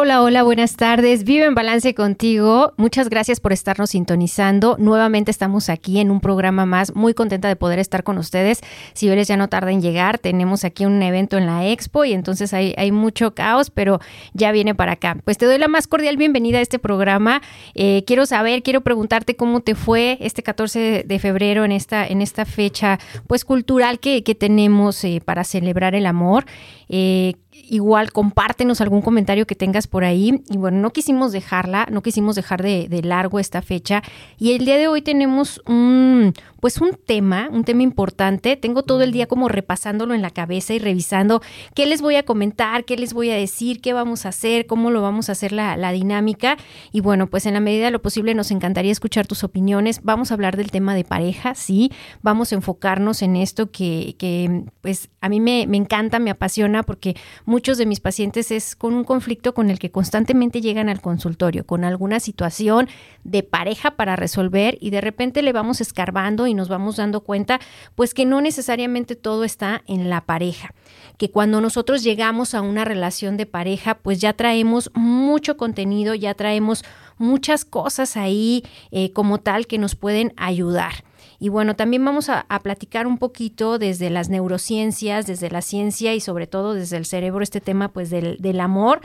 Hola, hola, buenas tardes. Vive en balance contigo. Muchas gracias por estarnos sintonizando. Nuevamente estamos aquí en un programa más. Muy contenta de poder estar con ustedes. Si veres ya no tarda en llegar. Tenemos aquí un evento en la expo y entonces hay, hay mucho caos, pero ya viene para acá. Pues te doy la más cordial bienvenida a este programa. Eh, quiero saber, quiero preguntarte cómo te fue este 14 de febrero en esta, en esta fecha pues cultural que, que tenemos eh, para celebrar el amor. Eh, igual compártenos algún comentario que tengas por ahí. Y bueno, no quisimos dejarla, no quisimos dejar de, de, largo esta fecha. Y el día de hoy tenemos un, pues un tema, un tema importante. Tengo todo el día como repasándolo en la cabeza y revisando qué les voy a comentar, qué les voy a decir, qué vamos a hacer, cómo lo vamos a hacer la, la dinámica. Y bueno, pues en la medida de lo posible nos encantaría escuchar tus opiniones. Vamos a hablar del tema de pareja, sí. Vamos a enfocarnos en esto que, que pues a mí me, me encanta, me apasiona porque muchos de mis pacientes es con un conflicto con el que constantemente llegan al consultorio, con alguna situación de pareja para resolver y de repente le vamos escarbando y nos vamos dando cuenta pues que no necesariamente todo está en la pareja, que cuando nosotros llegamos a una relación de pareja pues ya traemos mucho contenido, ya traemos muchas cosas ahí eh, como tal que nos pueden ayudar. Y bueno, también vamos a, platicar un poquito desde las neurociencias, desde la ciencia y sobre todo desde el cerebro, este tema pues del amor.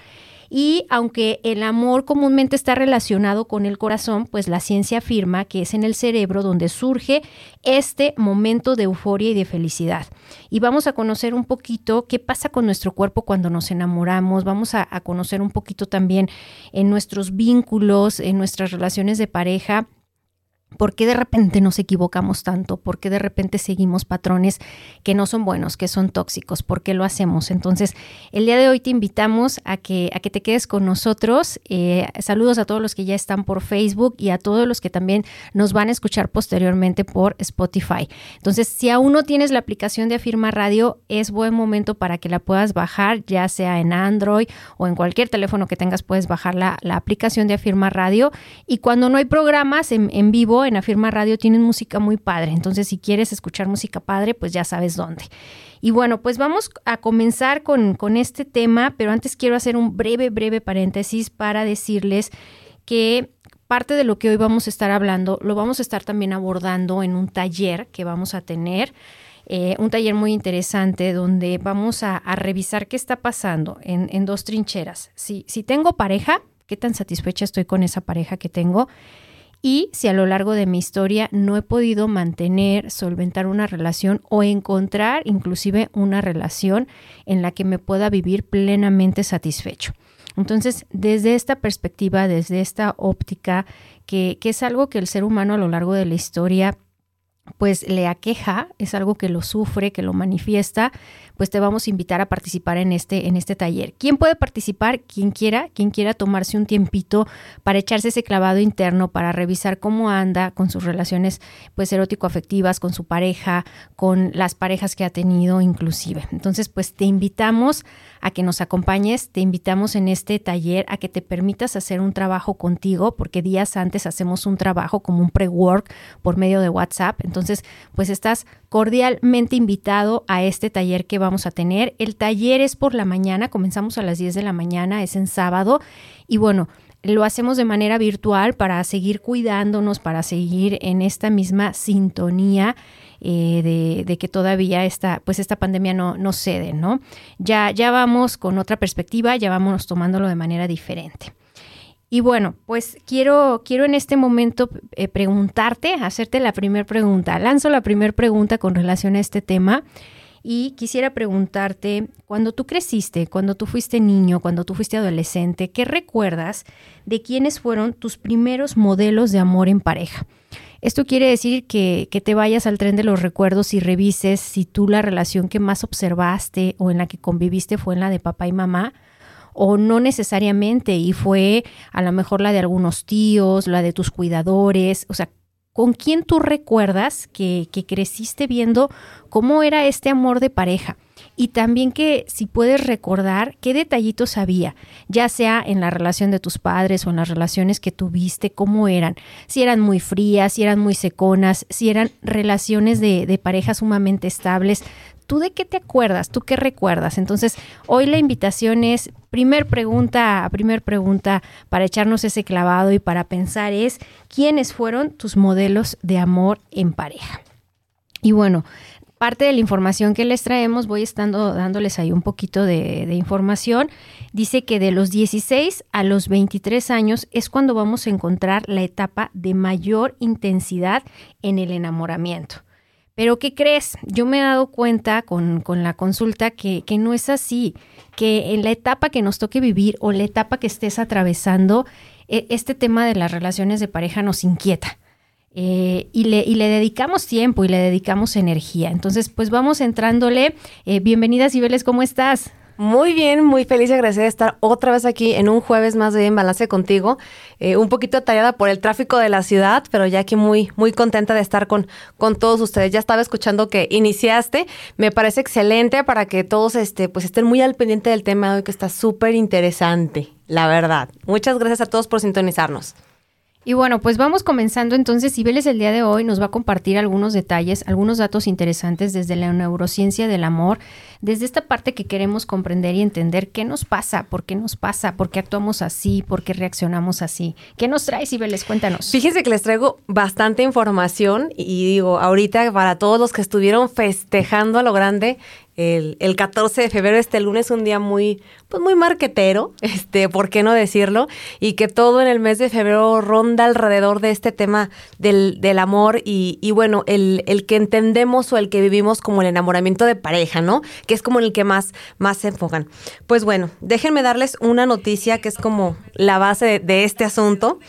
Y aunque el amor comúnmente está relacionado con el corazón, pues la ciencia afirma que es en el cerebro donde surge este momento de euforia y de felicidad. Y vamos a conocer un poquito qué pasa con nuestro cuerpo cuando nos enamoramos, vamos a, a conocer un poquito también en nuestros vínculos, en nuestras relaciones de pareja ¿Por qué de repente nos equivocamos tanto? ¿Por qué de repente seguimos patrones que no son buenos, que son tóxicos? ¿Por qué lo hacemos? Entonces, el día de hoy te invitamos a que, a que te quedes con nosotros. Eh, saludos a todos los que ya están por Facebook y a todos los que también nos van a escuchar posteriormente por Spotify. Entonces, si aún no tienes la aplicación de Afirma Radio, es buen momento para que la puedas bajar, ya sea en Android o en cualquier teléfono que tengas, puedes bajar la, la aplicación de Afirma Radio. Y cuando no hay programas en, en vivo, en Afirma Radio tienen música muy padre. Entonces, si quieres escuchar música padre, pues ya sabes dónde. Y bueno, pues vamos a comenzar con, con este tema, pero antes quiero hacer un breve, breve paréntesis para decirles que parte de lo que hoy vamos a estar hablando lo vamos a estar también abordando en un taller que vamos a tener. Eh, un taller muy interesante donde vamos a, a revisar qué está pasando en, en dos trincheras. Si, si tengo pareja, qué tan satisfecha estoy con esa pareja que tengo y si a lo largo de mi historia no he podido mantener, solventar una relación o encontrar inclusive una relación en la que me pueda vivir plenamente satisfecho. Entonces, desde esta perspectiva, desde esta óptica, que, que es algo que el ser humano a lo largo de la historia pues le aqueja, es algo que lo sufre, que lo manifiesta, pues te vamos a invitar a participar en este, en este taller. ¿Quién puede participar? Quien quiera, quien quiera tomarse un tiempito para echarse ese clavado interno, para revisar cómo anda con sus relaciones pues erótico-afectivas, con su pareja, con las parejas que ha tenido inclusive. Entonces, pues te invitamos a que nos acompañes, te invitamos en este taller a que te permitas hacer un trabajo contigo, porque días antes hacemos un trabajo como un pre-work por medio de WhatsApp. Entonces, pues estás cordialmente invitado a este taller que vamos a tener. El taller es por la mañana, comenzamos a las 10 de la mañana, es en sábado y bueno, lo hacemos de manera virtual para seguir cuidándonos, para seguir en esta misma sintonía eh, de, que todavía esta, pues esta pandemia no, no cede, ¿no? Ya, ya vamos con otra perspectiva, ya vamos tomándolo de manera diferente. Y bueno, pues quiero, quiero en este momento eh, preguntarte, hacerte la primera pregunta. Lanzo la primera pregunta con relación a este tema y quisiera preguntarte, cuando tú creciste, cuando tú fuiste niño, cuando tú fuiste adolescente, ¿qué recuerdas de quiénes fueron tus primeros modelos de amor en pareja? Esto quiere decir que, que, te vayas al tren de los recuerdos y revises si tú la relación que más observaste o en la que conviviste fue en la de papá y mamá o no necesariamente y fue a lo mejor la de algunos tíos, la de tus cuidadores, o sea, ¿con quién tú recuerdas que, que creciste viendo cómo era este amor de pareja? y también que si puedes recordar qué detallitos había, ya sea en la relación de tus padres o en las relaciones que tuviste, cómo eran, si eran muy frías, si eran muy seconas, si eran relaciones de, de pareja sumamente estables. ¿Tú de qué te acuerdas? ¿Tú qué recuerdas? Entonces, hoy la invitación es, primer pregunta, primer pregunta para echarnos ese clavado y para pensar es, ¿quiénes fueron tus modelos de amor en pareja? Y bueno, parte de la información que les traemos, voy estando dándoles ahí un poquito de, información. Dice que de los 16 a los 23 años es cuando vamos a encontrar la etapa de mayor intensidad en el enamoramiento. Pero ¿qué crees? Yo me he dado cuenta con, la consulta que, que, no es así, que en la etapa que nos toque vivir o la etapa que estés atravesando, e, este tema de las relaciones de pareja nos inquieta. Eh, y, le, y le dedicamos tiempo y le dedicamos energía. Entonces, pues vamos entrándole. Eh, bienvenida, Cibeles, ¿cómo estás? Muy bien, muy feliz y agradecida de estar otra vez aquí en un jueves más de En Balance contigo. Eh, un poquito tallada por el tráfico de la ciudad, pero ya aquí muy, muy contenta de estar con, con todos ustedes. Ya estaba escuchando que iniciaste. Me parece excelente para que todos este, pues estén muy al pendiente del tema de hoy, que está súper interesante, la verdad. Muchas gracias a todos por sintonizarnos. Y bueno, pues vamos comenzando entonces. Cibeles el día de hoy nos va a compartir algunos detalles, algunos datos interesantes desde la neurociencia del amor, desde esta parte que queremos comprender y entender qué nos pasa, por qué nos pasa, por qué actuamos así, por qué reaccionamos así. ¿Qué nos trae, Cibeles? Cuéntanos. Fíjense que les traigo bastante información y digo, ahorita para todos los que estuvieron festejando a lo grande el, el, 14 de febrero, este lunes, un día muy, pues muy marquetero, este, ¿por qué no decirlo? Y que todo en el mes de febrero ronda alrededor de este tema del, del amor y, y, bueno, el, el, que entendemos o el que vivimos como el enamoramiento de pareja, ¿no? Que es como el que más, más se enfocan. Pues bueno, déjenme darles una noticia que es como la base de, de este asunto.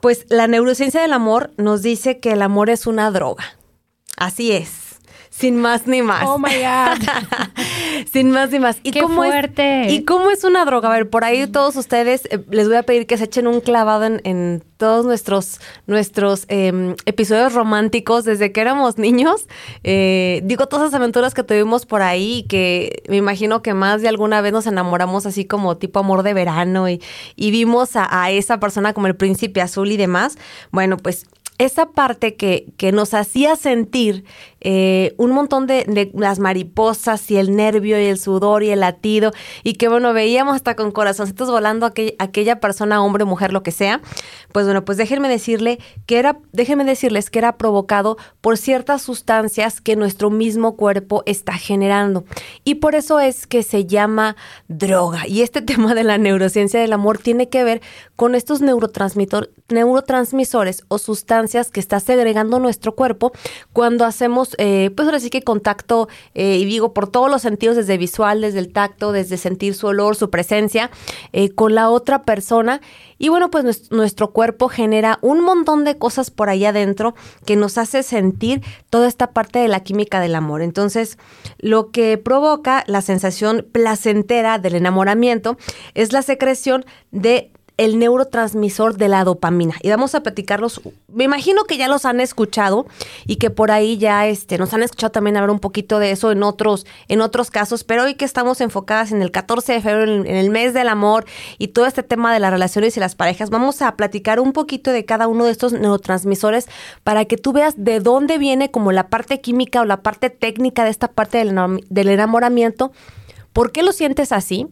Pues la neurociencia del amor nos dice que el amor es una droga. Así es sin más ni más. Oh my God. sin más ni más. ¿Y Qué cómo fuerte. Es, ¿Y cómo es una droga? A ver, por ahí todos ustedes eh, les voy a pedir que se echen un clavado en, todos nuestros, nuestros em, episodios románticos desde que éramos niños. Eh, digo, todas las aventuras que tuvimos por ahí, que me imagino que más de alguna vez nos enamoramos así como tipo amor de verano y, y vimos a, a esa persona como el príncipe azul y demás. Bueno, pues esa parte que, que nos hacía sentir eh, un montón de, las mariposas y el nervio y el sudor y el latido y que bueno, veíamos hasta con corazoncitos volando aquella, aquella persona, hombre, mujer, lo que sea, pues bueno, pues déjenme decirle que era, déjenme decirles que era provocado por ciertas sustancias que nuestro mismo cuerpo está generando. Y por eso es que se llama droga. Y este tema de la neurociencia del amor tiene que ver con estos neurotransmisores o sustancias que está segregando nuestro cuerpo cuando hacemos eh, pues ahora sí que contacto, eh, y digo, por todos los sentidos, desde visual, desde el tacto, desde sentir su olor, su presencia, eh, con la otra persona. Y bueno, pues nuestro cuerpo genera un montón de cosas por ahí adentro que nos hace sentir toda esta parte de la química del amor. Entonces, lo que provoca la sensación placentera del enamoramiento es la secreción de el neurotransmisor de la dopamina. Y vamos a platicarlos. Me imagino que ya los han escuchado y que por ahí ya este, nos han escuchado también hablar un poquito de eso en otros, en otros casos. Pero hoy que estamos enfocadas en el 14 de febrero, en, el mes del amor y todo este tema de las relaciones y las parejas, vamos a platicar un poquito de cada uno de estos neurotransmisores para que tú veas de dónde viene como la parte química o la parte técnica de esta parte del, del enamoramiento. ¿Por qué lo sientes así?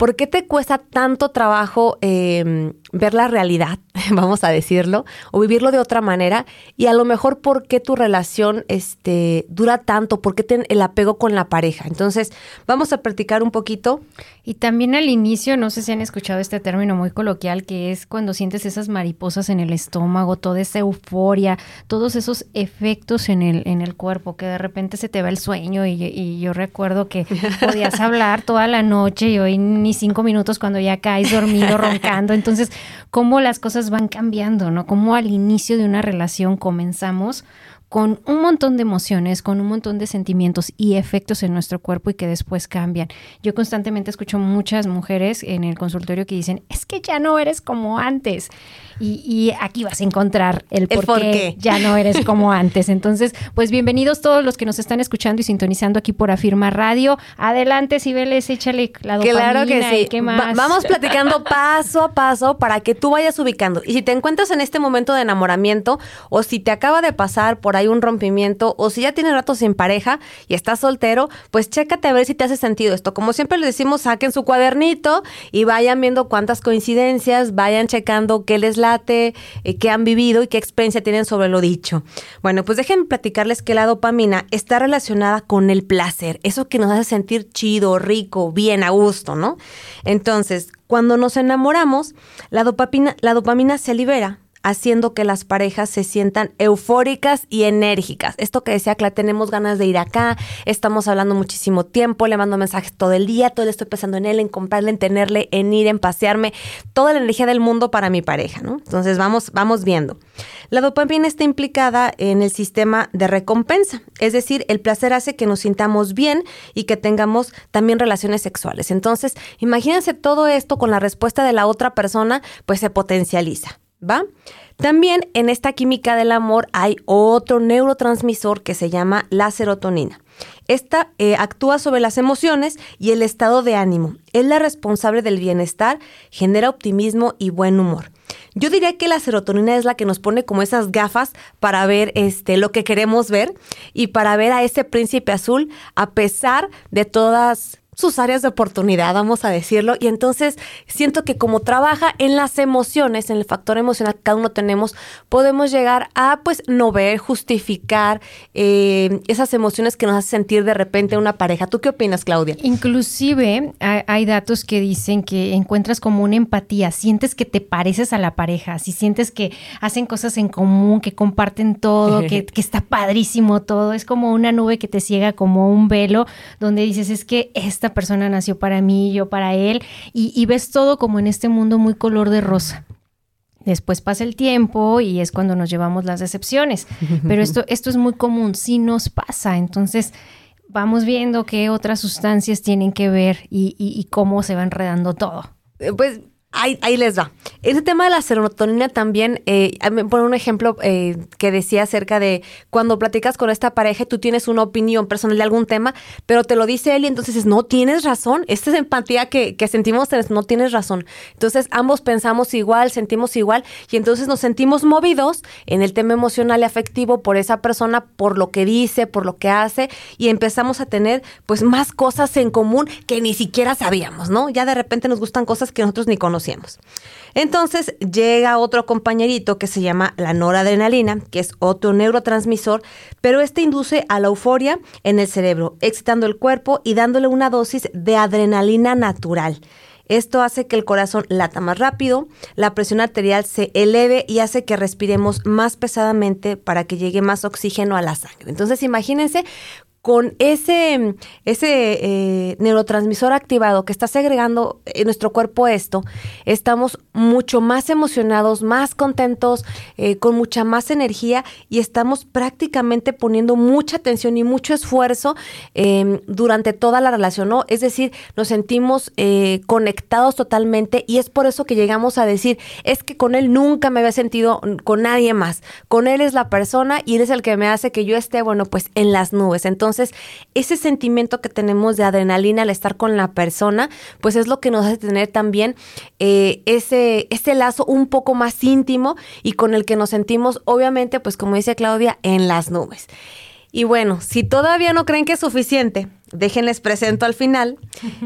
¿Por qué te cuesta tanto trabajo em, ver la realidad, vamos a decirlo, o vivirlo de otra manera? Y a lo mejor, ¿por qué tu relación este, dura tanto? ¿Por qué el apego con la pareja? Entonces, vamos a practicar un poquito. Y también al inicio, no sé si han escuchado este término muy coloquial, que es cuando sientes esas mariposas en el estómago, toda esa euforia, todos esos efectos en el, en el cuerpo, que de repente se te va el sueño y, y yo recuerdo que podías hablar toda la noche y hoy ni cinco minutos cuando ya caes dormido, roncando. Entonces, cómo las cosas van cambiando, ¿no? Cómo al inicio de una relación comenzamos con un montón de emociones, con un montón de sentimientos y efectos en nuestro cuerpo y que después cambian. Yo constantemente escucho muchas mujeres en el consultorio que dicen, es que ya no eres como antes. Y, aquí vas a encontrar el por, qué, ya no eres como antes. Entonces, pues bienvenidos todos los que nos están escuchando y sintonizando aquí por Afirma Radio. Adelante, Sibeles, échale la dopamina. Claro que sí. ¿qué más? vamos platicando paso a paso para que tú vayas ubicando. Y si te encuentras en este momento de enamoramiento o si te acaba de pasar por hay un rompimiento o si ya tienes rato sin pareja y estás soltero, pues chécate a ver si te hace sentido esto. Como siempre les decimos, saquen su cuadernito y vayan viendo cuántas coincidencias, vayan checando qué les late, eh, qué han vivido y qué experiencia tienen sobre lo dicho. Bueno, pues déjenme platicarles que la dopamina está relacionada con el placer, eso que nos hace sentir chido, rico, bien, a gusto, ¿no? Entonces, cuando nos enamoramos, la dopamina, la dopamina se libera haciendo que las parejas se sientan eufóricas y enérgicas. Esto que decía Cla, tenemos ganas de ir acá, estamos hablando muchísimo tiempo, le mando mensajes todo el día, todo el estoy pensando en él, en comprarle, en tenerle, en ir, en pasearme, toda la energía del mundo para mi pareja, ¿no? Entonces vamos, vamos viendo. La dopamina está implicada en el sistema de recompensa, es decir, el placer hace que nos sintamos bien y que tengamos también relaciones sexuales. Entonces, imagínense todo esto con la respuesta de la otra persona, pues se potencializa. ¿Va? También en esta química del amor hay otro neurotransmisor que se llama la serotonina. Esta eh, actúa sobre las emociones y el estado de ánimo. Es la responsable del bienestar, genera optimismo y buen humor. Yo diría que la serotonina es la que nos pone como esas gafas para ver este lo que queremos ver y para ver a ese príncipe azul a pesar de todas sus áreas de oportunidad, vamos a decirlo. Y entonces siento que como trabaja en las emociones, en el factor emocional que cada uno tenemos, podemos llegar a pues no ver, justificar eh, esas emociones que nos hacen sentir de repente una pareja. ¿Tú qué opinas, Claudia? Inclusive hay, datos que dicen que encuentras como una empatía, sientes que te pareces a la pareja, si sientes que hacen cosas en común, que comparten todo, que, que está padrísimo todo, es como una nube que te ciega como un velo donde dices es que esta persona nació para mí, yo para él, y, ves todo como en este mundo muy color de rosa. Después pasa el tiempo y es cuando nos llevamos las decepciones. Pero esto, esto es muy común, sí nos pasa. Entonces, vamos viendo qué otras sustancias tienen que ver y, y cómo se va enredando todo. Pues Ahí, ahí, les va. Ese tema de la serotonina también, eh, pone un ejemplo eh, que decía acerca de cuando platicas con esta pareja tú tienes una opinión personal de algún tema, pero te lo dice él y entonces es, no tienes razón. Esta es empatía que, que sentimos, no tienes razón. Entonces ambos pensamos igual, sentimos igual y entonces nos sentimos movidos en el tema emocional y afectivo por esa persona, por lo que dice, por lo que hace y empezamos a tener pues más cosas en común que ni siquiera sabíamos, ¿no? Ya de repente nos gustan cosas que nosotros ni conocemos entonces llega otro compañerito que se llama la noradrenalina, que es otro neurotransmisor, pero este induce a la euforia en el cerebro, excitando el cuerpo y dándole una dosis de adrenalina natural. Esto hace que el corazón lata más rápido, la presión arterial se eleve y hace que respiremos más pesadamente para que llegue más oxígeno a la sangre. Entonces imagínense con ese, ese eh, neurotransmisor activado que está segregando en nuestro cuerpo esto, estamos mucho más emocionados, más contentos, eh, con mucha más energía y estamos prácticamente poniendo mucha atención y mucho esfuerzo em, durante toda la relación, ¿no? Es decir, nos sentimos eh, conectados totalmente y es por eso que llegamos a decir, es que con él nunca me había sentido con nadie más, con él es la persona y él es el que me hace que yo esté, bueno, pues en las nubes. Entonces, entonces, ese sentimiento que tenemos de adrenalina al estar con la persona, pues es lo que nos hace tener también eh, ese, ese lazo un poco más íntimo y con el que nos sentimos, obviamente, pues como dice Claudia, en las nubes. Y bueno, si todavía no creen que es suficiente, déjenles presento al final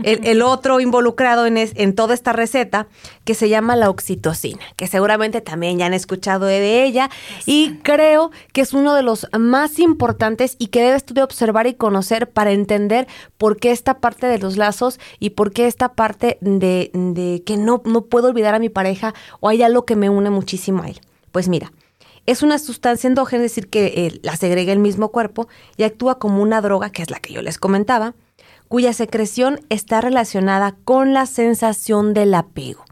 el, otro involucrado en, en, toda esta receta que se llama la oxitocina, que seguramente también ya han escuchado de ella y creo que es uno de los más importantes y que debes tú de observar y conocer para entender por qué esta parte de los lazos y por qué esta parte de, de que no, no puedo olvidar a mi pareja o hay algo que me une muchísimo a él. Pues mira, es una sustancia endógena, es decir, que eh, la segrega el mismo cuerpo y actúa como una droga, que es la que yo les comentaba, cuya secreción está relacionada con la sensación del apego.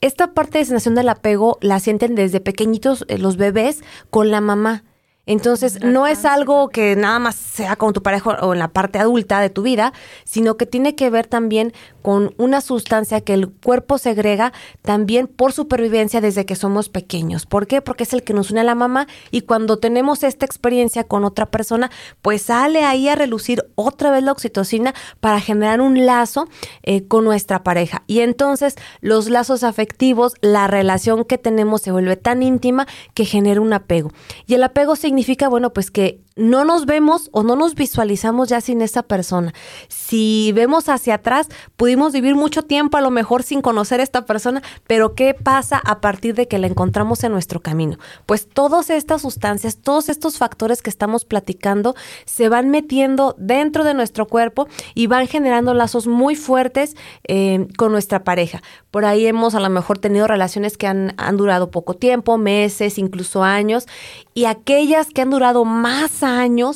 Esta parte de sensación del apego la sienten desde pequeñitos eh, los bebés con la mamá. Entonces, no es algo que nada más sea con tu pareja o en la parte adulta de tu vida, sino que tiene que ver también con una sustancia que el cuerpo segrega también por supervivencia desde que somos pequeños. ¿Por qué? Porque es el que nos une a la mamá y cuando tenemos esta experiencia con otra persona, pues sale ahí a relucir otra vez la oxitocina para generar un lazo eh, con nuestra pareja. Y entonces los lazos afectivos, la relación que tenemos se vuelve tan íntima que genera un apego. Y el apego significa, bueno, pues que no nos vemos o no nos visualizamos ya sin esa persona. Si vemos hacia atrás, pudimos vivir mucho tiempo a lo mejor sin conocer a esta persona, pero ¿qué pasa a partir de que la encontramos en nuestro camino? Pues todas estas sustancias, todos estos factores que estamos platicando se van metiendo dentro de nuestro cuerpo y van generando lazos muy fuertes eh, con nuestra pareja. Por ahí hemos a lo mejor tenido relaciones que han, han durado poco tiempo, meses, incluso años, y aquellas que han durado más años,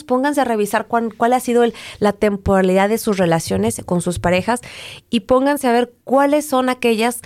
pónganse a revisar cuál, cuál ha sido la temporalidad de sus relaciones con sus parejas y pónganse a ver cuáles son aquellas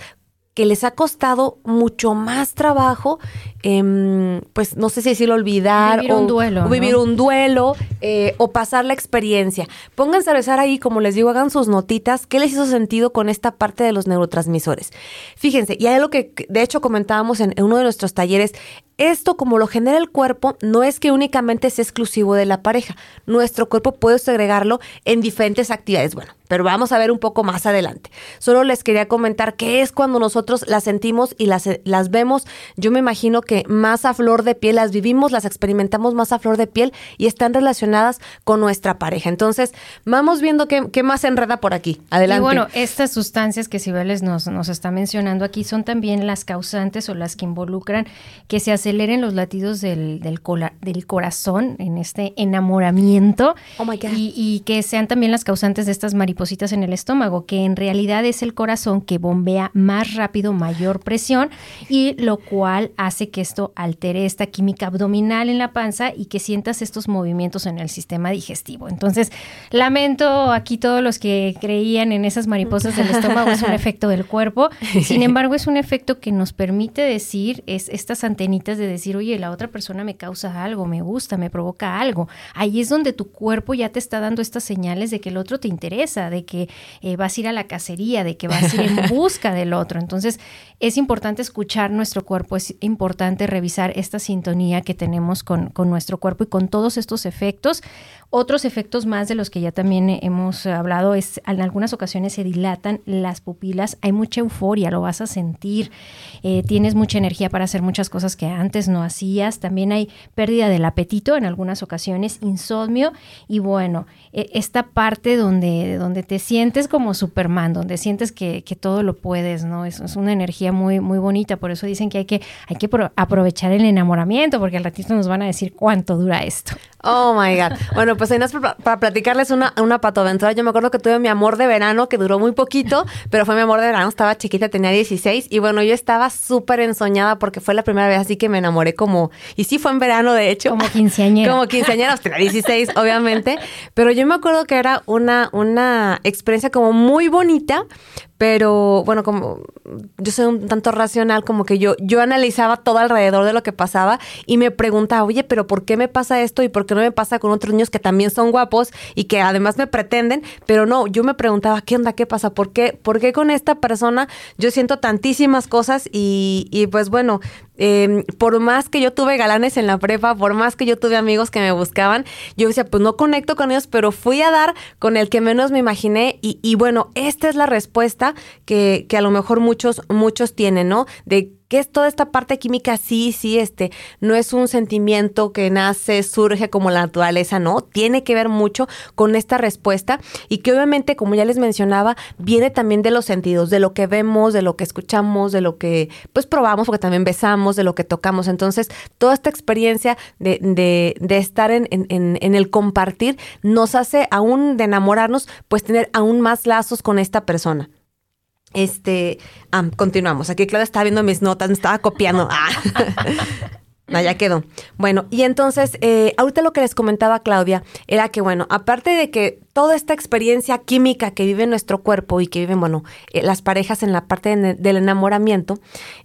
que les ha costado mucho más trabajo, eh, pues no sé si decirlo olvidar vivir o, un duelo, o vivir ¿no? un duelo eh, o pasar la experiencia. Pónganse a revisar ahí, como les digo, hagan sus notitas, qué les hizo sentido con esta parte de los neurotransmisores. Fíjense, y hay algo que de hecho comentábamos en, en uno de nuestros talleres, esto como lo genera el cuerpo no es que únicamente sea exclusivo de la pareja. Nuestro cuerpo puede segregarlo en diferentes actividades. Bueno, pero vamos a ver un poco más adelante. Solo les quería comentar qué es cuando nosotros las sentimos y las, las vemos. Yo me imagino que más a flor de piel las vivimos, las experimentamos más a flor de piel y están relacionadas con nuestra pareja. Entonces, vamos viendo qué, qué más se enreda por aquí. Adelante. Y bueno, estas sustancias que Cibeles nos, nos está mencionando aquí son también las causantes o las que involucran que se aceleren los latidos del, del, cola- del corazón en este enamoramiento Oh my God. y, y que sean también las causantes de estas maripositas en el estómago, que en realidad es el corazón que bombea más rápido, mayor presión y lo cual hace que esto altere esta química abdominal en la panza y que sientas estos movimientos en el sistema digestivo. Entonces, lamento aquí todos los que creían en esas mariposas del estómago, es un efecto del cuerpo. Sin embargo, es un efecto que nos permite decir, es estas antenitas de decir, oye, la otra persona me causa algo, me gusta, me provoca algo. Ahí es donde tu cuerpo ya te está dando estas señales de que el otro te interesa, de que eh, vas a ir a la cacería, de que vas a ir en busca del otro. Entonces, es importante escuchar nuestro cuerpo, es importante revisar esta sintonía que tenemos con, con nuestro cuerpo y con todos estos efectos. Otros efectos más de los que ya también hemos hablado es en algunas ocasiones se dilatan las pupilas, hay mucha euforia, lo vas a sentir, eh, tienes mucha energía para hacer muchas cosas que antes no hacías, también hay pérdida del apetito en algunas ocasiones, insomnio. Y bueno, eh, esta parte donde, donde te sientes como Superman, donde sientes que, que todo lo puedes, ¿no? Es, una energía muy, muy bonita, por eso dicen que hay que, hay que aprovechar el enamoramiento, porque al ratito nos van a decir cuánto dura esto. Oh my God. Bueno, pues ahí nos para, para platicarles una, una patoaventura. Yo me acuerdo que tuve mi amor de verano, que duró muy poquito, pero fue mi amor de verano. Estaba chiquita, tenía 16. Y bueno, yo estaba súper ensoñada porque fue la primera vez así que me enamoré como. Y sí fue en verano, de hecho. Como quinceañera. Como quinceañera, tenía 16, obviamente. Pero yo me acuerdo que era una, una experiencia como muy bonita, pero bueno, como yo soy un tanto racional, como que yo, yo analizaba todo alrededor de lo que pasaba y me preguntaba, oye, pero ¿por qué me pasa esto y por qué no me pasa con otros niños que también son guapos y que además me pretenden? Pero no, yo me preguntaba, ¿qué onda? ¿Qué pasa? ¿Por qué, por qué con esta persona yo siento tantísimas cosas? Y, y pues bueno, eh, por más que yo tuve galanes en la prepa, por más que yo tuve amigos que me buscaban, yo decía, pues no conecto con ellos, pero fui a dar con el que menos me imaginé y, y bueno, esta es la respuesta que, que a lo mejor muchos, muchos tienen, ¿no? De ¿Qué es toda esta parte química? Sí, sí, este, no es un sentimiento que nace, surge como la naturaleza, no, tiene que ver mucho con esta respuesta y que obviamente, como ya les mencionaba, viene también de los sentidos, de lo que vemos, de lo que escuchamos, de lo que pues probamos, porque también besamos, de lo que tocamos. Entonces, toda esta experiencia de, de, de estar en, en, en el compartir nos hace aún de enamorarnos, pues tener aún más lazos con esta persona. Este, continuamos. Aquí Claudia estaba viendo mis notas, me estaba copiando. Ah. Ya quedó. Bueno, y entonces, eh, ahorita lo que les comentaba Claudia era que, bueno, aparte de que toda esta experiencia química que vive nuestro cuerpo y que viven, bueno, eh, las parejas en la parte del enamoramiento,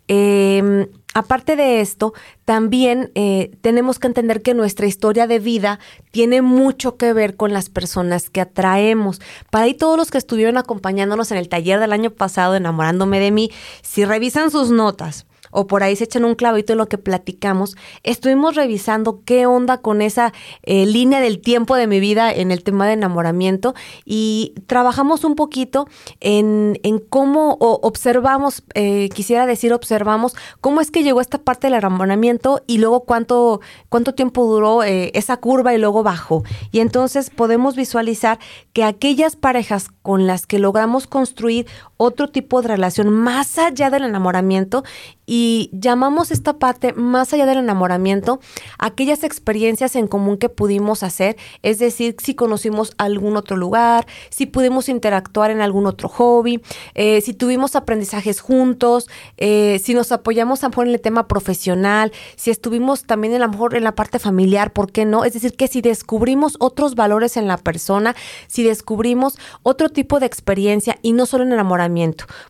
eh, Aparte de esto, también eh, tenemos que entender que nuestra historia de vida tiene mucho que ver con las personas que atraemos. Para ahí todos los que estuvieron acompañándonos en el taller del año pasado, enamorándome de mí, si revisan sus notas, o por ahí se echan un clavito en lo que platicamos, estuvimos revisando qué onda con esa eh, línea del tiempo de mi vida en el tema de enamoramiento y trabajamos un poquito en, en cómo observamos, eh, quisiera decir observamos, cómo es que llegó esta parte del enamoramiento y luego cuánto, cuánto tiempo duró eh, esa curva y luego bajó. Y entonces podemos visualizar que aquellas parejas con las que logramos construir otro tipo de relación más allá del enamoramiento y llamamos esta parte más allá del enamoramiento aquellas experiencias en común que pudimos hacer, es decir, si conocimos algún otro lugar, si pudimos interactuar en algún otro hobby, eh, si tuvimos aprendizajes juntos, eh, si nos apoyamos a lo mejor en el tema profesional, si estuvimos también a lo mejor en la parte familiar, ¿por qué no? Es decir, que si descubrimos otros valores en la persona, si descubrimos otro tipo de experiencia y no solo en enamoramiento.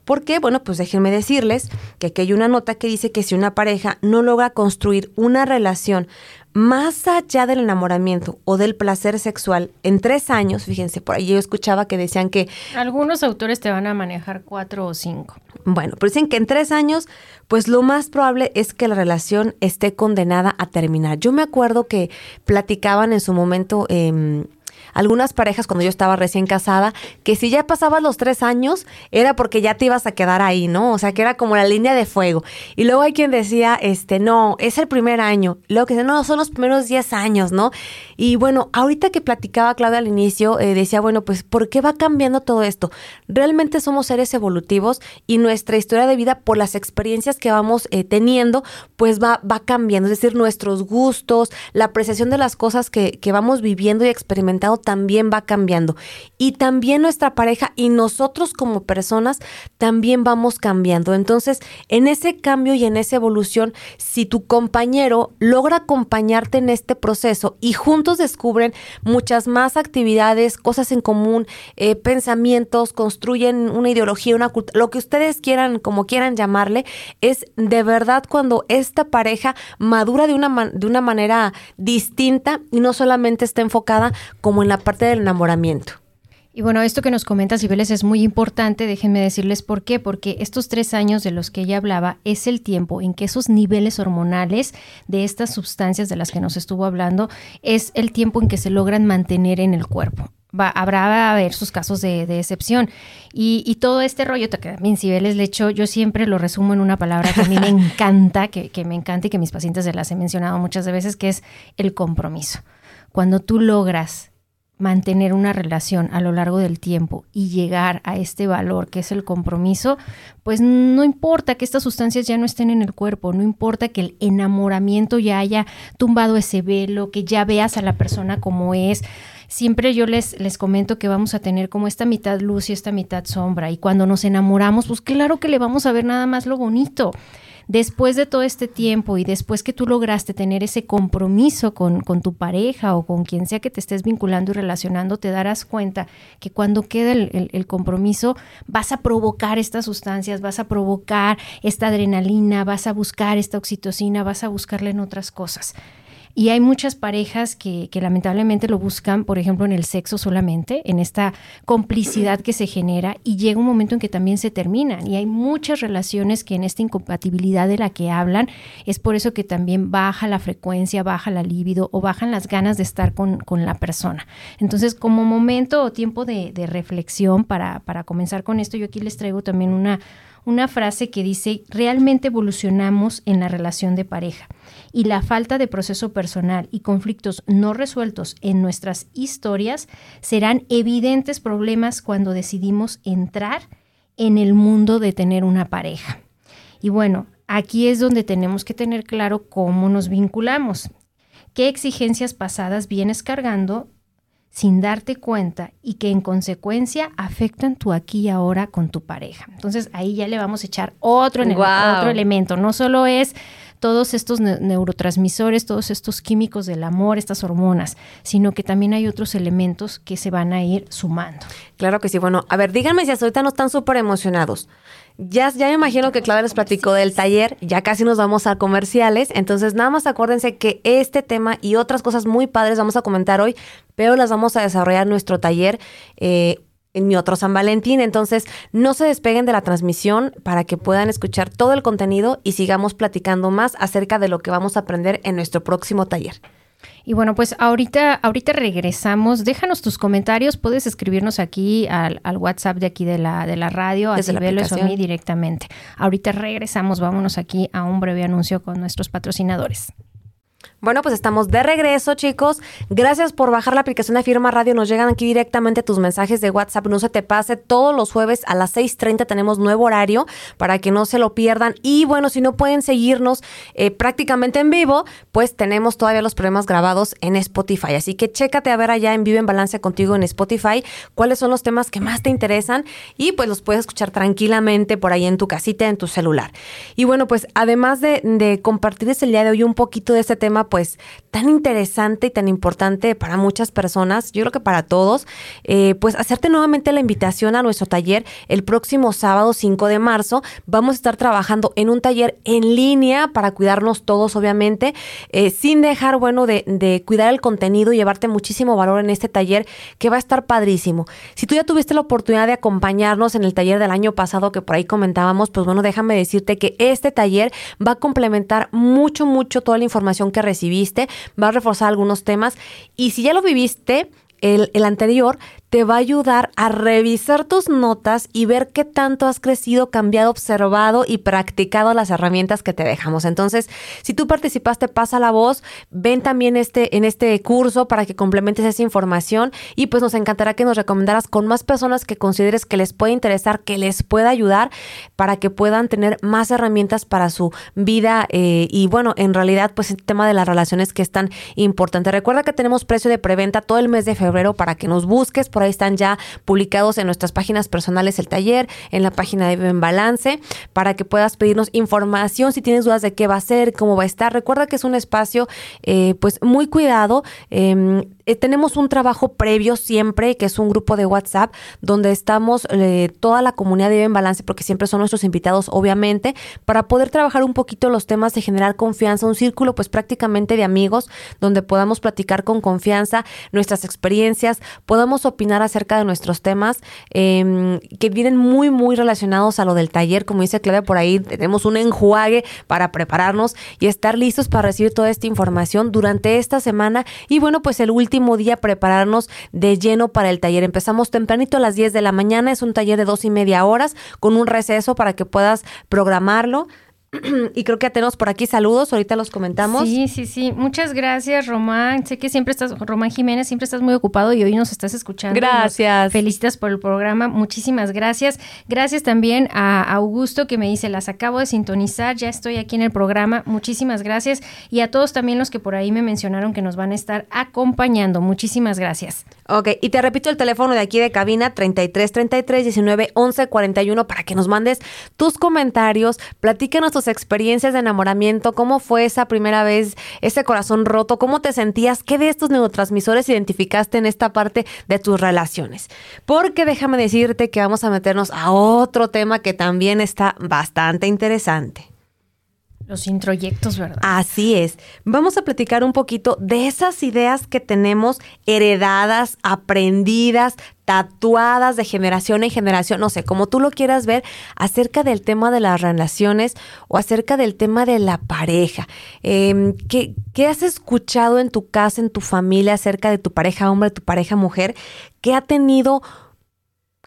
¿Por qué? Bueno, pues déjenme decirles que aquí hay una nota que dice que si una pareja no logra construir una relación más allá del enamoramiento o del placer sexual en tres años, fíjense, por ahí yo escuchaba que decían que... Algunos autores te van a manejar cuatro o cinco. Bueno, pero dicen que en tres años, pues lo más probable es que la relación esté condenada a terminar. Yo me acuerdo que platicaban en su momento... Eh, algunas parejas cuando yo estaba recién casada, que si ya pasabas los tres años, era porque ya te ibas a quedar ahí, ¿no? O sea, que era como la línea de fuego. Y luego hay quien decía, este, no, es el primer año. Luego que no, son los primeros diez años, ¿no? Y bueno, ahorita que platicaba Claudia al inicio, eh, decía, bueno, pues, ¿por qué va cambiando todo esto? Realmente somos seres evolutivos y nuestra historia de vida, por las experiencias que vamos eh, teniendo, pues va, va cambiando. Es decir, nuestros gustos, la apreciación de las cosas que, que vamos viviendo y experimentando también va cambiando. Y también nuestra pareja y nosotros como personas también vamos cambiando. Entonces, en ese cambio y en esa evolución, si tu compañero logra acompañarte en este proceso y juntos descubren muchas más actividades, cosas en común, eh, pensamientos, construyen una ideología, una cultura, lo que ustedes quieran, como quieran llamarle, es de verdad cuando esta pareja madura de una, de una manera distinta y no solamente está enfocada como en la parte del enamoramiento. Y bueno, esto que nos comenta Cibeles es muy importante, déjenme decirles por qué, porque estos tres años de los que ella hablaba es el tiempo en que esos niveles hormonales de estas sustancias de las que nos estuvo hablando es el tiempo en que se logran mantener en el cuerpo. Va, habrá a haber sus casos de, excepción. Y, todo este rollo, también Cibeles le echo, yo siempre lo resumo en una palabra que a mí me encanta, que, que me encanta y que mis pacientes se las he mencionado muchas veces, que es el compromiso. Cuando tú logras mantener una relación a lo largo del tiempo y llegar a este valor que es el compromiso, pues no importa que estas sustancias ya no estén en el cuerpo, no importa que el enamoramiento ya haya tumbado ese velo, que ya veas a la persona como es. Siempre yo les, les comento que vamos a tener como esta mitad luz y esta mitad sombra y cuando nos enamoramos, pues claro que le vamos a ver nada más lo bonito después de todo este tiempo y después que tú lograste tener ese compromiso con, tu pareja o con quien sea que te estés vinculando y relacionando, te darás cuenta que cuando queda el, el compromiso vas a provocar estas sustancias, vas a provocar esta adrenalina, vas a buscar esta oxitocina, vas a buscarla en otras cosas. Y hay muchas parejas que, lamentablemente lo buscan, por ejemplo, en el sexo solamente, en esta complicidad que se genera y llega un momento en que también se terminan. Y hay muchas relaciones que en esta incompatibilidad de la que hablan, es por eso que también baja la frecuencia, baja la libido o bajan las ganas de estar con, la persona. Entonces, como momento o tiempo de, de reflexión para, para comenzar con esto, yo aquí les traigo también una una frase que dice, realmente evolucionamos en la relación de pareja y la falta de proceso personal y conflictos no resueltos en nuestras historias serán evidentes problemas cuando decidimos entrar en el mundo de tener una pareja. Y bueno, aquí es donde tenemos que tener claro cómo nos vinculamos, qué exigencias pasadas vienes cargando sin darte cuenta y que en consecuencia afectan tu aquí y ahora con tu pareja. Entonces ahí ya le vamos a echar otro, otro elemento. No solo es todos estos neurotransmisores, todos estos químicos del amor, estas hormonas, sino que también hay otros elementos que se van a ir sumando. Claro que sí. Bueno, a ver, díganme si hasta ahorita no están súper emocionados. Ya, ya me imagino que Claudia les platicó del taller, ya casi nos vamos a comerciales, entonces nada más acuérdense que este tema y otras cosas muy padres vamos a comentar hoy, pero las vamos a desarrollar en nuestro taller. Eh, en mi otro San Valentín. Entonces, no se despeguen de la transmisión para que puedan escuchar todo el contenido y sigamos platicando más acerca de lo que vamos a aprender en nuestro próximo taller. Y bueno, pues ahorita, ahorita regresamos. Déjanos tus comentarios. Puedes escribirnos aquí al, WhatsApp de aquí de la, de la radio, a Cibeles o a mí directamente. Ahorita regresamos. Vámonos aquí a un breve anuncio con nuestros patrocinadores. Bueno, pues estamos de regreso, chicos. Gracias por bajar la aplicación de Firma Radio. Nos llegan aquí directamente tus mensajes de WhatsApp. No se te pase. Todos los jueves a las 6:30 tenemos nuevo horario para que no se lo pierdan. Y bueno, si no pueden seguirnos eh, prácticamente en vivo, pues tenemos todavía los programas grabados en Spotify. Así que chécate a ver allá en Vivo en Balance contigo en Spotify cuáles son los temas que más te interesan y pues los puedes escuchar tranquilamente por ahí en tu casita, en tu celular. Y bueno, pues además de, de compartirles el día de hoy un poquito de este tema, pues tan interesante y tan importante para muchas personas, yo creo que para todos, eh, pues hacerte nuevamente la invitación a nuestro taller el próximo sábado 5 de marzo. Vamos a estar trabajando en un taller en línea para cuidarnos todos, obviamente, eh, sin dejar, bueno, de, de cuidar el contenido y llevarte muchísimo valor en este taller que va a estar padrísimo. Si tú ya tuviste la oportunidad de acompañarnos en el taller del año pasado que por ahí comentábamos, pues bueno, déjame decirte que este taller va a complementar mucho, mucho toda la información que recibimos va a reforzar algunos temas. Y si ya lo viviste, el, el, anterior, te va a ayudar a revisar tus notas y ver qué tanto has crecido, cambiado, observado y practicado las herramientas que te dejamos. Entonces, si tú participaste, pasa la voz, ven también este, en este curso para que complementes esa información y pues nos encantará que nos recomendaras con más personas que consideres que les puede interesar, que les pueda ayudar para que puedan tener más herramientas para su vida eh, y bueno, en realidad pues el tema de las relaciones que es tan importante. Recuerda que tenemos precio de preventa todo el mes de febrero para que nos busques por están ya publicados en nuestras páginas personales el taller, en la página de En Balance, para que puedas pedirnos información si tienes dudas de qué va a ser, cómo va a estar. Recuerda que es un espacio eh, pues muy cuidado. Em, eh, tenemos un trabajo previo siempre, que es un grupo de WhatsApp, donde estamos eh, toda la comunidad de en balance, porque siempre son nuestros invitados, obviamente, para poder trabajar un poquito los temas de generar confianza, un círculo pues prácticamente de amigos, donde podamos platicar con confianza nuestras experiencias, podamos opinar acerca de nuestros temas, em, que vienen muy, muy relacionados a lo del taller, como dice Claudia por ahí, tenemos un enjuague para prepararnos y estar listos para recibir toda esta información durante esta semana. Y bueno, pues el último día prepararnos de lleno para el taller. Empezamos tempranito a las 10 de la mañana, es un taller de dos y media horas con un receso para que puedas programarlo. Y creo que tenemos por aquí saludos, ahorita los comentamos. Sí, sí, sí. Muchas gracias, Román. Sé que siempre estás, Román Jiménez, siempre estás muy ocupado y hoy nos estás escuchando. Gracias. Felicitas por el programa. Muchísimas gracias. Gracias también a Augusto que me dice, las acabo de sintonizar, ya estoy aquí en el programa. Muchísimas gracias. Y a todos también los que por ahí me mencionaron que nos van a estar acompañando. Muchísimas gracias. Ok, y te repito el teléfono de aquí de cabina 33 33 19 11 41 para que nos mandes tus comentarios, platícanos tus experiencias de enamoramiento, cómo fue esa primera vez, ese corazón roto, cómo te sentías, qué de estos neurotransmisores identificaste en esta parte de tus relaciones. Porque déjame decirte que vamos a meternos a otro tema que también está bastante interesante. Los introyectos, ¿verdad? Así es. Vamos a platicar un poquito de esas ideas que tenemos heredadas, aprendidas, tatuadas de generación en generación, no sé, como tú lo quieras ver, acerca del tema de las relaciones o acerca del tema de la pareja. Em, ¿qué, ¿Qué has escuchado en tu casa, en tu familia, acerca de tu pareja hombre, tu pareja mujer, que ha tenido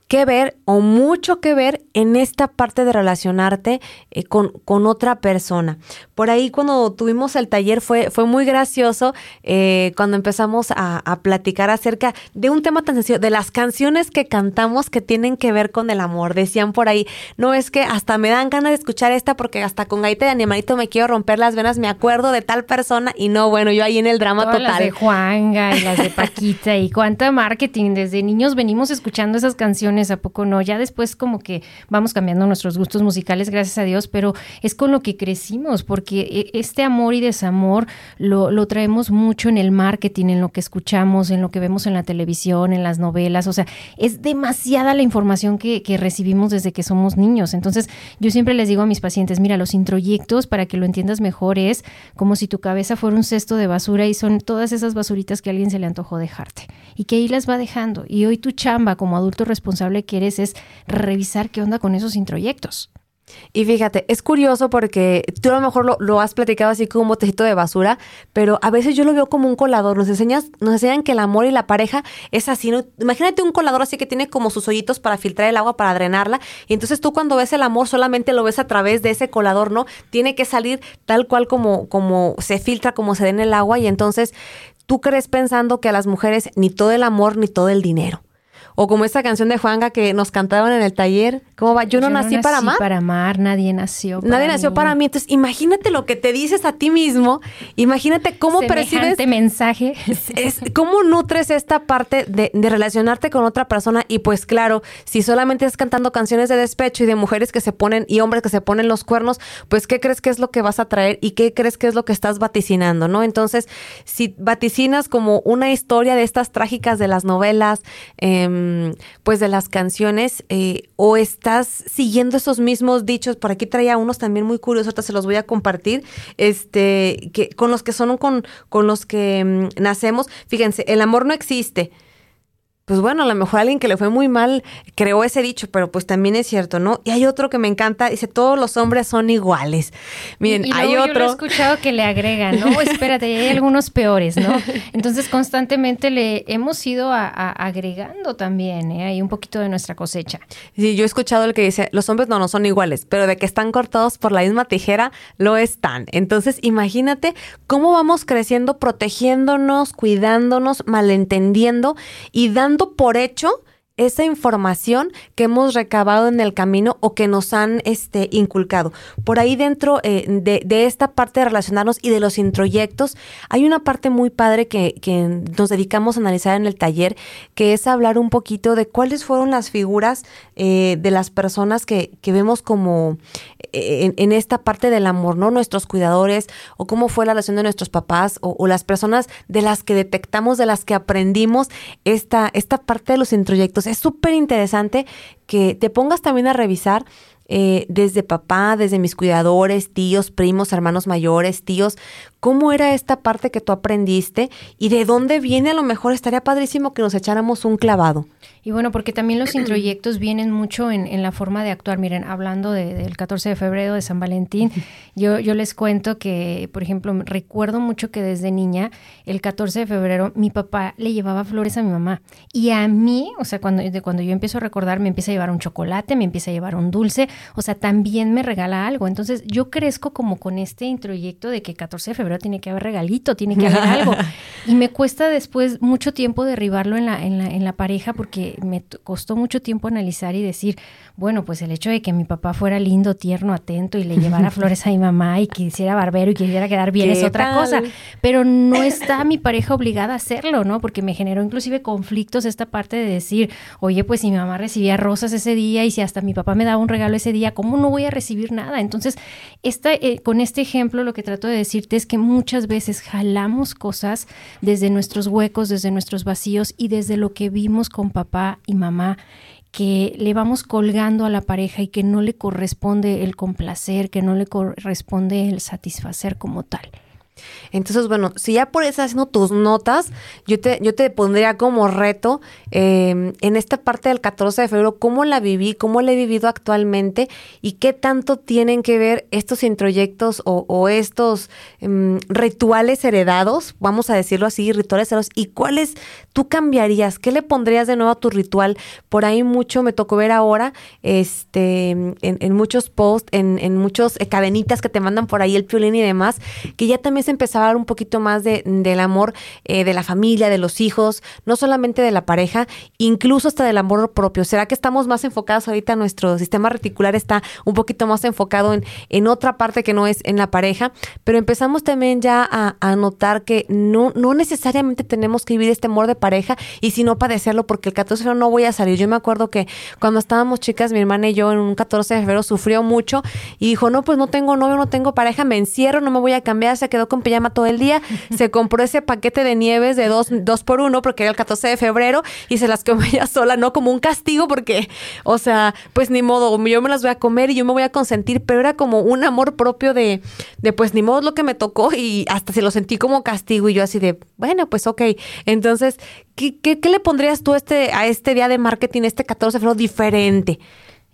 que ver o mucho que ver en esta parte de relacionarte eh, con, con, otra persona. Por ahí cuando tuvimos el taller fue, fue muy gracioso eh, cuando empezamos a, a, platicar acerca de un tema tan sencillo, de las canciones que cantamos que tienen que ver con el amor. Decían por ahí, no es que hasta me dan ganas de escuchar esta porque hasta con gaita de animalito me quiero romper las venas, me acuerdo de tal persona y no, bueno, yo ahí en el drama total. Las de Juanga y las de Paquita y cuánta marketing. Desde niños venimos escuchando esas canciones ¿a poco no? Ya después como que vamos cambiando nuestros gustos musicales, gracias a Dios, pero es con lo que crecimos, porque e, este amor y desamor lo, lo traemos mucho en el marketing, en lo que escuchamos, en lo que vemos en la televisión, en las novelas, o sea, es demasiada la información que, que recibimos desde que somos niños. Entonces, yo siempre les digo a mis pacientes, mira, los introyectos, para que lo entiendas mejor, es como si tu cabeza fuera un cesto de basura y son todas esas basuritas que a alguien se le antojó dejarte y que ahí las va dejando. Y hoy tu chamba como adulto responsable que eres es revisar qué onda con esos introyectos. Y fíjate, es curioso porque tú a lo mejor lo, has platicado así como un botecito de basura, pero a veces yo lo veo como un colador. Nos, enseñas, nos enseñan que el amor y la pareja es así. Imagínate un colador así que tiene como sus hoyitos para filtrar el agua, para drenarla. Y entonces tú cuando ves el amor solamente lo ves a través de ese colador, ¿no? Tiene que salir tal cual como, como se filtra, como se den el agua. Y entonces tú crees pensando que a las mujeres ni todo el amor ni todo el dinero. O como esa canción de Juanga que nos cantaban en el taller. ¿Cómo va? Yo no, nací, para amar. para amar, nadie nació para Nadie nació para mí. Entonces, imagínate lo que te dices a ti mismo. Imagínate cómo percibes. Este mensaje. Es, cómo nutres esta parte de, de, relacionarte con otra persona. Y pues, claro, si solamente estás cantando canciones de despecho y de mujeres que se ponen y hombres que se ponen los cuernos, pues, ¿qué crees que es lo que vas a traer y qué crees que es lo que estás vaticinando, no? Entonces, si vaticinas como una historia de estas trágicas de las novelas, eh, Mm, pues de las canciones eh, o estás siguiendo esos mismos dichos. Por aquí traía unos también muy curiosos, ahorita se los voy a compartir, este, que, con los que son con, con los que mm, nacemos. Fíjense, el amor no existe pues bueno, a lo mejor alguien que le fue muy mal creó ese dicho, pero pues también es cierto, ¿no? Y hay otro que me encanta, dice, todos los hombres son iguales. Miren, hay otro... Yo lo he escuchado que le agregan, ¿no? Espérate, hay algunos peores, ¿no? Entonces constantemente le hemos ido a, agregando también, ¿eh? Hay un poquito de nuestra cosecha. Sí, yo he escuchado el que dice, los hombres no, no son iguales, pero de que están cortados por la misma tijera, lo están. Entonces, imagínate cómo vamos creciendo, protegiéndonos, cuidándonos, malentendiendo y dando por hecho esa información que hemos recabado en el camino o que nos han este, inculcado. Por ahí dentro eh, de, esta parte de relacionarnos y de los introyectos, hay una parte muy padre que, nos dedicamos a analizar en el taller, que es hablar un poquito de cuáles fueron las figuras eh, de las personas que, vemos como eh, en, esta parte del amor, ¿no? Nuestros cuidadores o cómo fue la relación de nuestros papás o, las personas de las que detectamos, de las que aprendimos esta, esta parte de los introyectos es súper interesante que te pongas también a revisar eh, desde papá, desde mis cuidadores, tíos, primos, hermanos mayores, tíos, cómo era esta parte que tú aprendiste y de dónde viene, a lo mejor estaría padrísimo que nos echáramos un clavado. Y bueno, porque también los introyectos vienen mucho en, la forma de actuar. Miren, hablando del 14 de febrero de San Valentín, yo, yo les cuento que, por ejemplo, recuerdo mucho que desde niña, el 14 de febrero, mi papá le llevaba flores a mi mamá. Y a mí, o sea, cuando, de cuando yo empiezo a recordar, me empieza a llevar un chocolate, me empieza a llevar un dulce, o sea, también me regala algo. Entonces, yo crezco como con este introyecto de que 14 de febrero tiene que haber regalito, tiene que haber algo. Y me cuesta después mucho tiempo derribarlo en la, en la, en la pareja porque me costó mucho tiempo analizar y decir, bueno, pues el hecho de que mi papá fuera lindo, tierno, atento y le llevara flores a mi mamá y quisiera barbero y quisiera quedar bien es otra cosa, pero no está mi pareja obligada a hacerlo, ¿no? Porque me generó inclusive conflictos esta parte de decir, oye, pues si mi mamá recibía rosas ese día y si hasta mi papá me daba un regalo ese día, ¿cómo no voy a recibir nada? Entonces, esta, eh, con este ejemplo lo que trato de decirte es que muchas veces jalamos cosas desde nuestros huecos, desde nuestros vacíos y desde lo que vimos con papá y mamá que le vamos colgando a la pareja y que no le corresponde el complacer, que no le corresponde el satisfacer como tal. Entonces, bueno, si ya por eso haciendo tus notas, yo te, yo te pondría como reto em, en esta parte del 14 de febrero, cómo la viví, cómo la he vivido actualmente y qué tanto tienen que ver estos introyectos o, estos em, rituales heredados, vamos a decirlo así, rituales heredados, y cuáles tú cambiarías, qué le pondrías de nuevo a tu ritual. Por ahí mucho me tocó ver ahora, este, en, muchos posts, en, en muchos eh, cadenitas que te mandan por ahí el piolín y demás, que ya también a empezar a hablar un poquito más de, del amor eh, de la familia, de los hijos, no solamente de la pareja, incluso hasta del amor propio. ¿Será que estamos más enfocados ahorita, nuestro sistema reticular está un poquito más enfocado en, en otra parte que no es en la pareja? Pero empezamos también ya a, a notar que no, no necesariamente tenemos que vivir este amor de pareja y si no padecerlo, porque el 14 de febrero no voy a salir. Yo me acuerdo que cuando estábamos chicas, mi hermana y yo en un 14 de febrero sufrió mucho y dijo, no, pues no tengo novio, no tengo pareja, me encierro, no me voy a cambiar, se quedó con pijama todo el día, se compró ese paquete de nieves de dos, dos por uno porque era el 14 de febrero y se las comió ella sola, no como un castigo porque, o sea, pues ni modo, yo me las voy a comer y yo me voy a consentir, pero era como un amor propio de, de pues ni modo lo que me tocó y hasta se lo sentí como castigo y yo así de, bueno, pues ok. Entonces, ¿qué, qué, qué le pondrías tú este, a este día de marketing, este 14 de febrero diferente?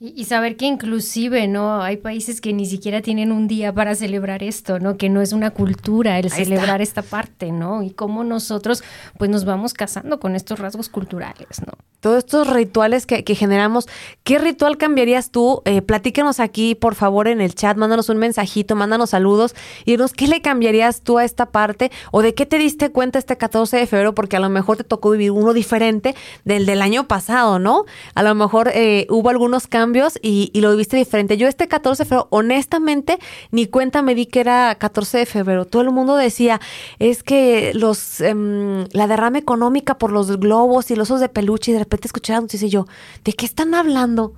Y, saber que inclusive, ¿no? Hay países que ni siquiera tienen un día para celebrar esto, ¿no? Que no es una cultura el celebrar esta parte, ¿no? Y cómo nosotros, pues nos vamos casando con estos rasgos culturales, ¿no? Todos estos rituales que, que generamos, ¿qué ritual cambiarías tú? Eh, platícanos aquí, por favor, en el chat, mándanos un mensajito, mándanos saludos y dinos qué le cambiarías tú a esta parte o de qué te diste cuenta este 14 de febrero, porque a lo mejor te tocó vivir uno diferente del del año pasado, ¿no? A lo mejor eh, hubo algunos cambios y, lo viviste diferente. Yo este 14 de febrero, honestamente, ni cuenta me di que era 14 de febrero. Todo el mundo decía, es que los em, la derrama económica por los globos y los osos de peluche y de repente escuché y dice yo, ¿de qué están hablando?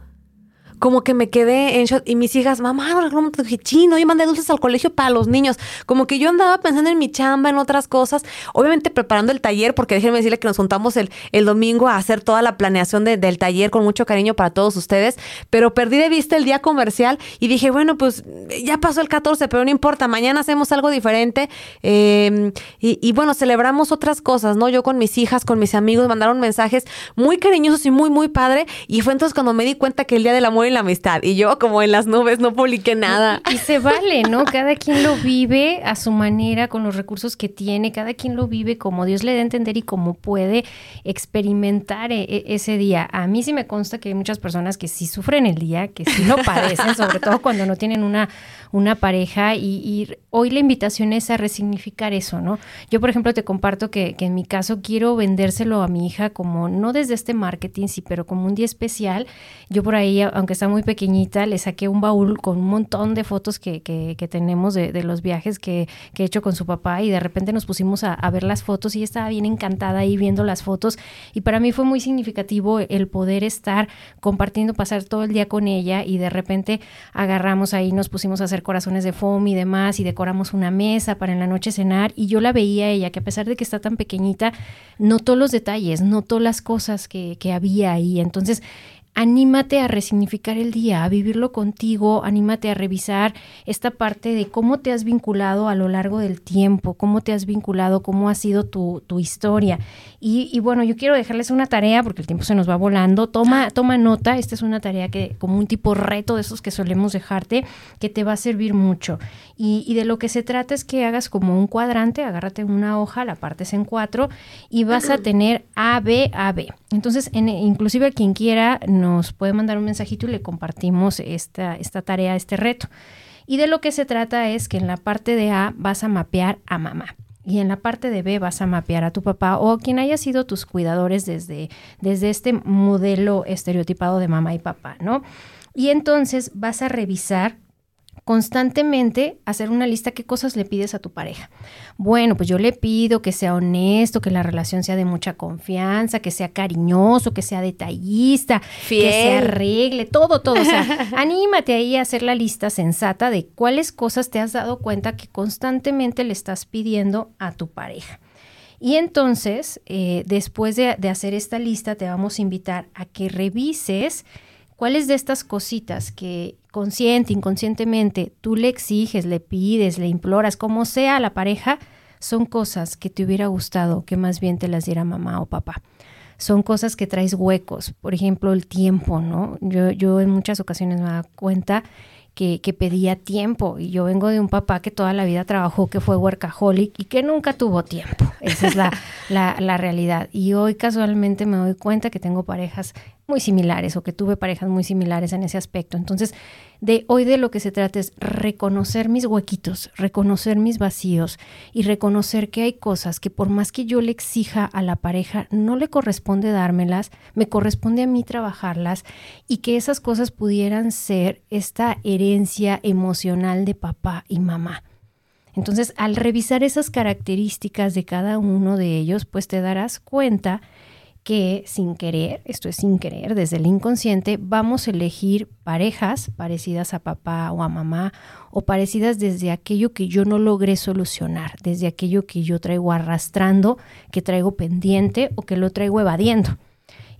Como que me quedé en shot y mis hijas, mamá, no dije, chino, yo mandé dulces al colegio para los niños. Como que yo andaba pensando en mi chamba, en otras cosas, obviamente preparando el taller, porque déjenme decirle que nos juntamos el, el domingo a hacer toda la planeación del taller con mucho cariño para todos ustedes, pero perdí de vista el día comercial y dije, bueno, pues ya pasó el 14, pero no importa, mañana hacemos algo diferente em, y, y bueno, celebramos otras cosas, ¿no? Yo con mis hijas, con mis amigos, mandaron mensajes muy cariñosos y muy, muy padre. Y fue entonces cuando me di cuenta que el día del amor y la amistad. Y yo, como en las nubes, no publiqué nada. Y, se vale, ¿no? Cada quien lo vive a su manera, con los recursos que tiene, cada quien lo vive como Dios le da a entender y como puede experimentar e, e, ese día. A mí sí me consta que hay muchas personas que sí sufren el día, que sí lo padecen, sobre todo cuando no tienen una, una pareja. Y, hoy la invitación es a resignificar eso, ¿no? Yo, por ejemplo, te comparto que, que en mi caso quiero vendérselo a mi hija como, no desde este marketing, sí, pero como un día especial. Yo por ahí, aunque está muy pequeñita, le saqué un baúl con un montón de fotos que, que, tenemos de, de, los viajes que, que, he hecho con su papá y de repente nos pusimos a, ver las fotos y estaba bien encantada ahí viendo las fotos y para mí fue muy significativo el poder estar compartiendo, pasar todo el día con ella y de repente agarramos ahí, nos pusimos a hacer corazones de foam y demás y decoramos una mesa para en la noche cenar y yo la veía ella que a pesar de que está tan pequeñita, notó los detalles, notó las cosas que, que había ahí. Entonces, anímate a resignificar el día, a vivirlo contigo, anímate a revisar esta parte de cómo te has vinculado a lo largo del tiempo, cómo te has vinculado, cómo ha sido tu, tu historia. Y, bueno, yo quiero dejarles una tarea porque el tiempo se nos va volando. Toma, toma nota, esta es una tarea que como un tipo reto de esos que solemos dejarte, que te va a servir mucho. Y, y de lo que se trata es que hagas como un cuadrante, agárrate una hoja, la partes en cuatro y vas a tener A, B, A, B. Entonces, en, inclusive quien quiera nos puede mandar un mensajito y le compartimos esta, esta tarea, este reto. Y de lo que se trata es que en la parte de A vas a mapear a mamá. Y en la parte de B vas a mapear a tu papá o quien haya sido tus cuidadores desde, desde este modelo estereotipado de mamá y papá, ¿no? Y entonces vas a revisar constantemente hacer una lista qué cosas le pides a tu pareja. Bueno, pues yo le pido que sea honesto, que la relación sea de mucha confianza, que sea cariñoso, que sea detallista, que se arregle, todo, todo. O sea, anímate ahí a hacer la lista sensata de cuáles cosas te has dado cuenta que constantemente le estás pidiendo a tu pareja. Y entonces, eh, después de, de hacer esta lista, te vamos a invitar a que revises cuáles de estas cositas que consciente, inconscientemente, tú le exiges, le pides, le imploras, como sea a la pareja, son cosas que te hubiera gustado que más bien te las diera mamá o papá. Son cosas que traes huecos, por ejemplo, el tiempo, ¿no? Yo, yo en muchas ocasiones me da cuenta que, que, pedía tiempo y yo vengo de un papá que toda la vida trabajó, que fue workaholic y que nunca tuvo tiempo. Esa es la, la, la realidad. Y hoy casualmente me doy cuenta que tengo parejas muy similares o que tuve parejas muy similares en ese aspecto. Entonces, de hoy de lo que se trata es reconocer mis huequitos, reconocer mis vacíos y reconocer que hay cosas que por más que yo le exija a la pareja, no le corresponde dármelas, me corresponde a mí trabajarlas y que esas cosas pudieran ser esta herencia emocional de papá y mamá. Entonces, al revisar esas características de cada uno de ellos, pues te darás cuenta que sin querer, esto es sin querer, desde el inconsciente, vamos a elegir parejas parecidas a papá o a mamá o parecidas desde aquello que yo no logré solucionar, desde aquello que yo traigo arrastrando, que traigo pendiente o que lo traigo evadiendo.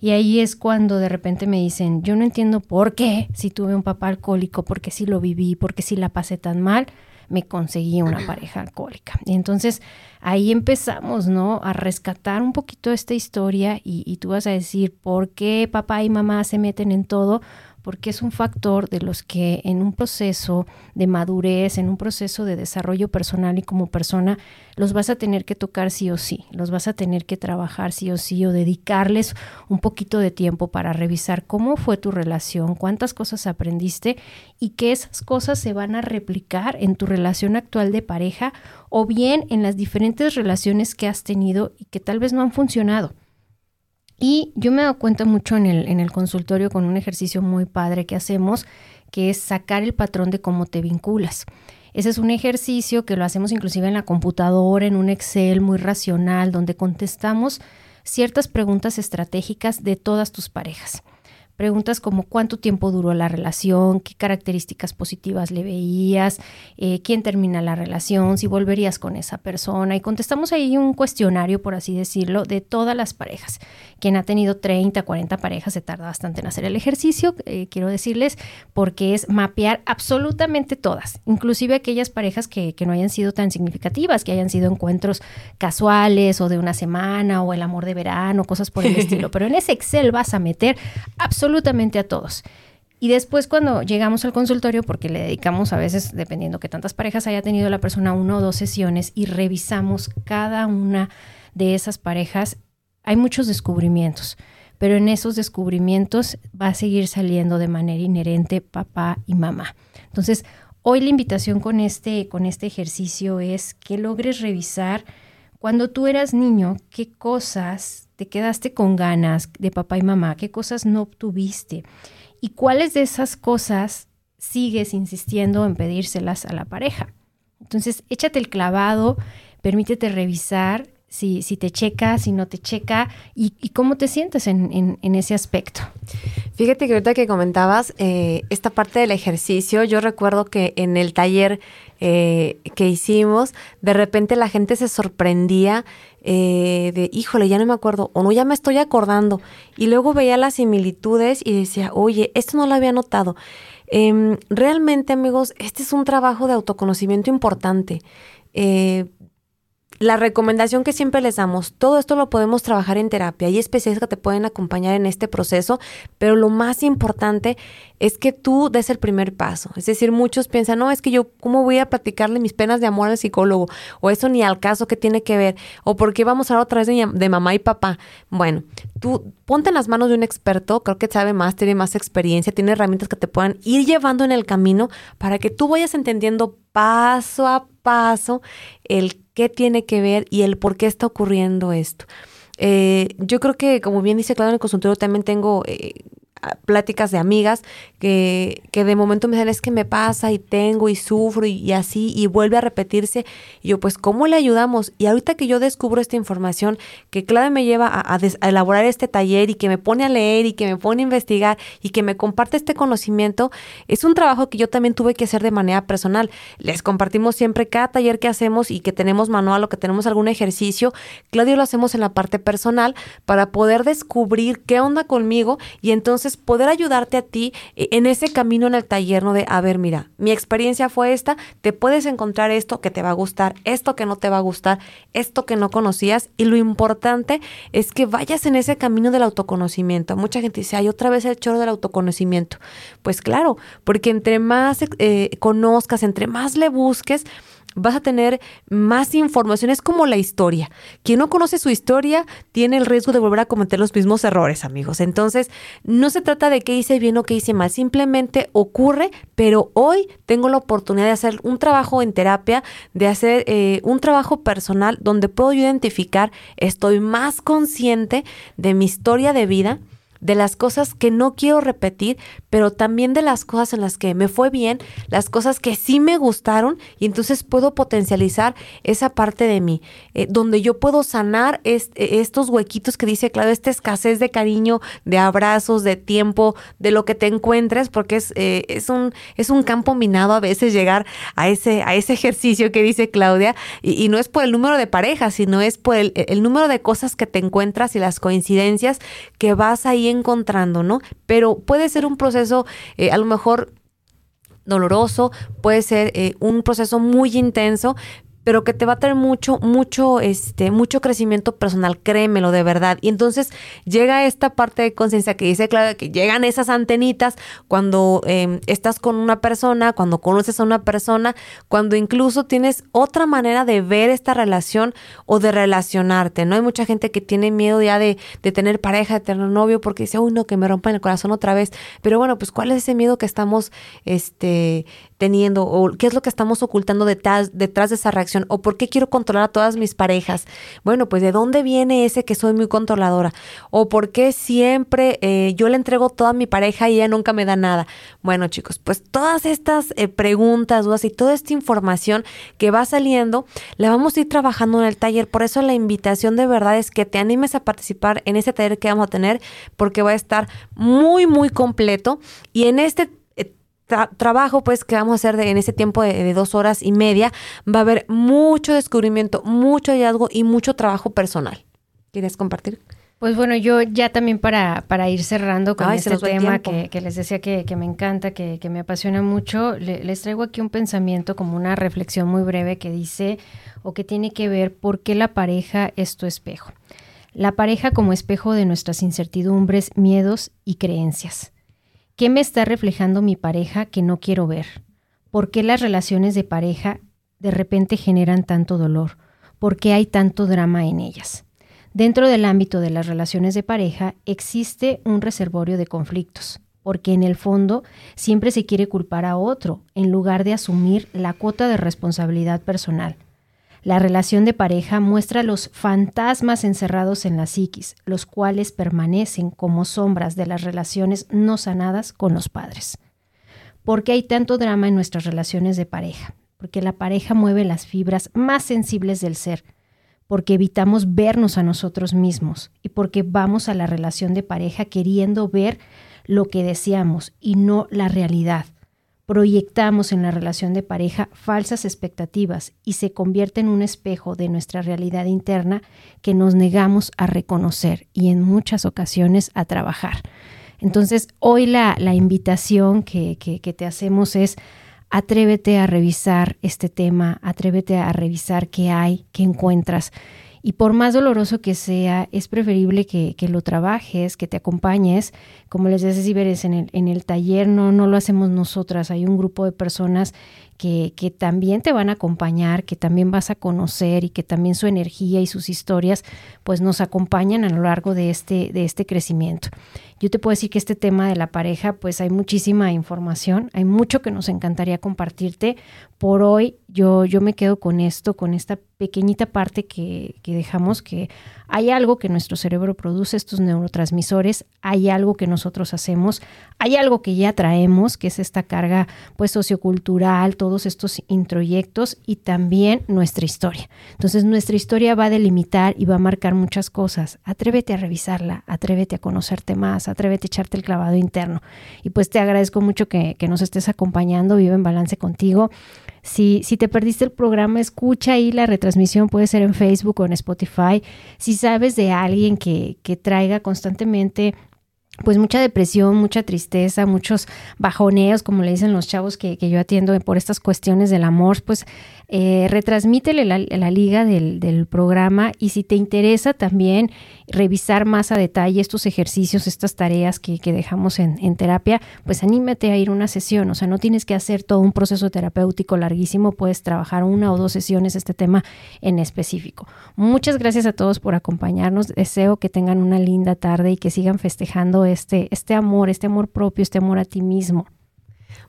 Y ahí es cuando de repente me dicen, yo no entiendo por qué, si tuve un papá alcohólico, por qué si lo viví, por qué si la pasé tan mal, me conseguí una pareja alcohólica. Y entonces ahí empezamos, ¿no? A rescatar un poquito esta historia y, y tú vas a decir, ¿por qué papá y mamá se meten en todo? Porque es un factor de los que en un proceso de madurez, en un proceso de desarrollo personal y como persona, los vas a tener que tocar sí o sí, los vas a tener que trabajar sí o sí o dedicarles un poquito de tiempo para revisar cómo fue tu relación, cuántas cosas aprendiste y que esas cosas se van a replicar en tu relación actual de pareja o bien en las diferentes relaciones que has tenido y que tal vez no han funcionado. Y yo me he dado cuenta mucho en el, en el consultorio con un ejercicio muy padre que hacemos, que es sacar el patrón de cómo te vinculas. Ese es un ejercicio que lo hacemos inclusive en la computadora, en un Excel muy racional, donde contestamos ciertas preguntas estratégicas de todas tus parejas. Preguntas como cuánto tiempo duró la relación, qué características positivas le veías, eh, quién termina la relación, si volverías con esa persona. Y contestamos ahí un cuestionario, por así decirlo, de todas las parejas. Quien ha tenido 30, 40 parejas se tarda bastante en hacer el ejercicio, eh, quiero decirles, porque es mapear absolutamente todas, inclusive aquellas parejas que, que no hayan sido tan significativas, que hayan sido encuentros casuales o de una semana o el amor de verano, cosas por el estilo. Pero en ese Excel vas a meter absolutamente absolutamente a todos. Y después cuando llegamos al consultorio, porque le dedicamos a veces, dependiendo que tantas parejas haya tenido la persona, una o dos sesiones y revisamos cada una de esas parejas, hay muchos descubrimientos, pero en esos descubrimientos va a seguir saliendo de manera inherente papá y mamá. Entonces, hoy la invitación con este, con este ejercicio es que logres revisar cuando tú eras niño, qué cosas te quedaste con ganas de papá y mamá, qué cosas no obtuviste y cuáles de esas cosas sigues insistiendo en pedírselas a la pareja. Entonces, échate el clavado, permítete revisar si, si te checa, si no te checa y, cómo te sientes en, ese aspecto. Fíjate que ahorita que comentabas eh, esta parte del ejercicio, yo recuerdo que en el taller eh, que hicimos, de repente la gente se sorprendía eh, de, híjole, ya no me acuerdo, o no, ya me estoy acordando. Y luego veía las similitudes y decía, oye, esto no lo había notado. Em, realmente, amigos, este es un trabajo de autoconocimiento importante. Eh, la recomendación que siempre les damos, todo esto lo podemos trabajar en terapia. Hay especialistas que te pueden acompañar en este proceso, pero lo más importante es que tú des el primer paso. Es decir, muchos piensan, no, es que yo, ¿cómo voy a platicarle mis penas de amor al psicólogo? O eso ni al caso que tiene que ver. O por qué vamos a hablar otra vez de, de mamá y papá. Bueno, tú ponte en las manos de un experto, creo que sabe más, tiene más experiencia, tiene herramientas que te puedan ir llevando en el camino para que tú vayas entendiendo paso a paso el qué tiene que ver y el por qué está ocurriendo esto. Eh, yo creo que, como bien dice Claudio en el consultorio, también tengo eh, pláticas de amigas que, que, de momento me dicen es que me pasa y tengo y sufro y, así y vuelve a repetirse. Y yo pues ¿cómo le ayudamos? Y ahorita que yo descubro esta información, que Clave me lleva a, elaborar este taller y que me pone a leer y que me pone a investigar y que me comparte este conocimiento, es un trabajo que yo también tuve que hacer de manera personal. Les compartimos siempre cada taller que hacemos y que tenemos manual o que tenemos algún ejercicio. Claudio lo hacemos en la parte personal para poder descubrir qué onda conmigo y entonces poder ayudarte a ti eh, en ese camino en el taller, ¿no? De, a ver, mira, mi experiencia fue esta, te puedes encontrar esto que te va a gustar, esto que no te va a gustar, esto que no conocías y lo importante es que vayas en ese camino del autoconocimiento. Mucha gente dice, hay otra vez el choro del autoconocimiento. Pues claro, porque entre más eh, conozcas, entre más le busques, vas a tener más información. Es como la historia. Quien no conoce su historia tiene el riesgo de volver a cometer los mismos errores, amigos. Entonces, no se trata de qué hice bien o qué hice mal, simplemente ocurre, pero hoy tengo la oportunidad de hacer un trabajo en terapia, de hacer eh, un trabajo personal donde puedo identificar, estoy más consciente de mi historia de vida de las cosas que no quiero repetir, pero también de las cosas en las que me fue bien, las cosas que sí me gustaron y entonces puedo potencializar esa parte de mí, eh, donde yo puedo sanar eh, estos huequitos que dice, claro, esta escasez de cariño, de abrazos, de tiempo, de lo que te encuentres, porque es, eh, es, un, es un campo minado a veces llegar a ese, a ese ejercicio que dice Claudia, y, no es por el número de parejas, sino es por el, el número de cosas que te encuentras y las coincidencias que vas ahí encontrando, ¿no? Pero puede ser un proceso eh, a lo mejor doloroso, puede ser eh, un proceso muy intenso, pero que te va a traer mucho, mucho, este, mucho crecimiento personal, créemelo de verdad. Y entonces llega esta parte de conciencia que dice, claro, que llegan esas antenitas cuando em, estás con una persona, cuando conoces a una persona, cuando incluso tienes otra manera de ver esta relación o de relacionarte, ¿no? Hay mucha gente que tiene miedo ya de, de tener pareja, de tener novio, porque dice, uy, no, que me rompan el corazón otra vez. Pero bueno, pues, ¿cuál es ese miedo que estamos, este, teniendo o qué es lo que estamos ocultando detrás, detrás de esa reacción o por qué quiero controlar a todas mis parejas. Bueno, pues de dónde viene ese que soy muy controladora o por qué siempre eh, yo le entrego toda mi pareja y ella nunca me da nada. Bueno, chicos, pues todas estas eh, preguntas, dudas y toda esta información que va saliendo, la vamos a ir trabajando en el taller. Por eso la invitación de verdad es que te animes a participar en ese taller que vamos a tener porque va a estar muy, muy completo y en este trabajo pues que vamos a hacer en ese tiempo de, dos horas y media, va a haber mucho descubrimiento, mucho hallazgo y mucho trabajo personal. ¿Quieres compartir? Pues bueno, yo ya también para, para ir cerrando con este tema que, les decía que, me encanta, que, me apasiona mucho, les traigo aquí un pensamiento como una reflexión muy breve que dice o que tiene que ver por qué la pareja es tu espejo. La pareja como espejo de nuestras incertidumbres, miedos y creencias. ¿Qué me está reflejando mi pareja que no quiero ver? ¿Por qué las relaciones de pareja de repente generan tanto dolor? ¿Por qué hay tanto drama en ellas? Dentro del ámbito de las relaciones de pareja existe un reservorio de conflictos, porque en el fondo siempre se quiere culpar a otro en lugar de asumir la cuota de responsabilidad personal. La relación de pareja muestra los fantasmas encerrados en la psiquis, los cuales permanecen como sombras de las relaciones no sanadas con los padres. ¿Por qué hay tanto drama en nuestras relaciones de pareja? Porque la pareja mueve las fibras más sensibles del ser, porque evitamos vernos a nosotros mismos y porque vamos a la relación de pareja queriendo ver lo que deseamos y no la realidad proyectamos en la relación de pareja falsas expectativas y se convierte en un espejo de nuestra realidad interna que nos negamos a reconocer y en muchas ocasiones a trabajar. Entonces, hoy la, invitación que, que te hacemos es atrévete a revisar este tema, atrévete a revisar qué hay, qué encuentras y por más doloroso que sea, es preferible que, lo trabajes, que te acompañes. Como les decía Ciberes, en el, en el taller no, no lo hacemos nosotras, hay un grupo de personas que, que, también te van a acompañar, que también vas a conocer y que también su energía y sus historias pues nos acompañan a lo largo de este, de este crecimiento. Yo te puedo decir que este tema de la pareja pues hay muchísima información, hay mucho que nos encantaría compartirte. Por hoy yo, yo me quedo con esto, con esta pequeñita parte que, que dejamos, que hay algo que nuestro cerebro produce, estos neurotransmisores, hay algo que nosotros hacemos, hay algo que ya traemos, que es esta carga pues sociocultural, todos estos introyectos y también nuestra historia. Entonces nuestra historia va a delimitar y va a marcar muchas cosas. Atrévete a revisarla, atrévete a conocerte más, atrévete a echarte el clavado interno. Y pues te agradezco mucho que, nos estés acompañando, vive en balance contigo. Si, si te perdiste el programa, escucha ahí la retransmisión, puede ser en Facebook o en Spotify. Si sabes de alguien que, que traiga constantemente pues mucha depresión, mucha tristeza, muchos bajoneos, como le dicen los chavos que, que yo atiendo por estas cuestiones del amor, pues eh, retransmítele la, liga del, programa y si te interesa también revisar más a detalle estos ejercicios, estas tareas que, dejamos en, en, terapia, pues anímate a ir a una sesión, o sea, no tienes que hacer todo un proceso terapéutico larguísimo, puedes trabajar una o dos sesiones este tema en específico. Muchas gracias a todos por acompañarnos, deseo que tengan una linda tarde y que sigan festejando este, este amor, este amor propio, este amor a ti mismo.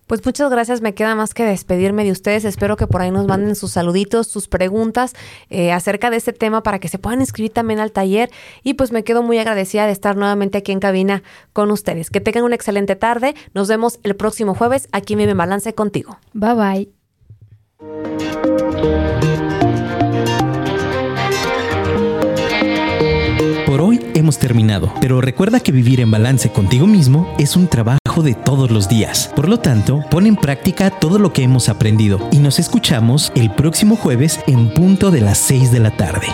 Pues muchas gracias, me queda más que despedirme de ustedes. Espero que por ahí nos manden sus saluditos, sus preguntas eh, acerca de este tema para que se puedan inscribir también al taller. Y pues me quedo muy agradecida de estar nuevamente aquí en cabina con ustedes. Que tengan una excelente tarde. Nos vemos el próximo jueves aquí en Mi Balance contigo. Bye bye. Por hoy hemos terminado, pero recuerda que vivir en balance contigo mismo es un de todos los días. Por lo tanto, pon en práctica todo lo que hemos aprendido y nos escuchamos el próximo jueves en punto de las 6 de la tarde.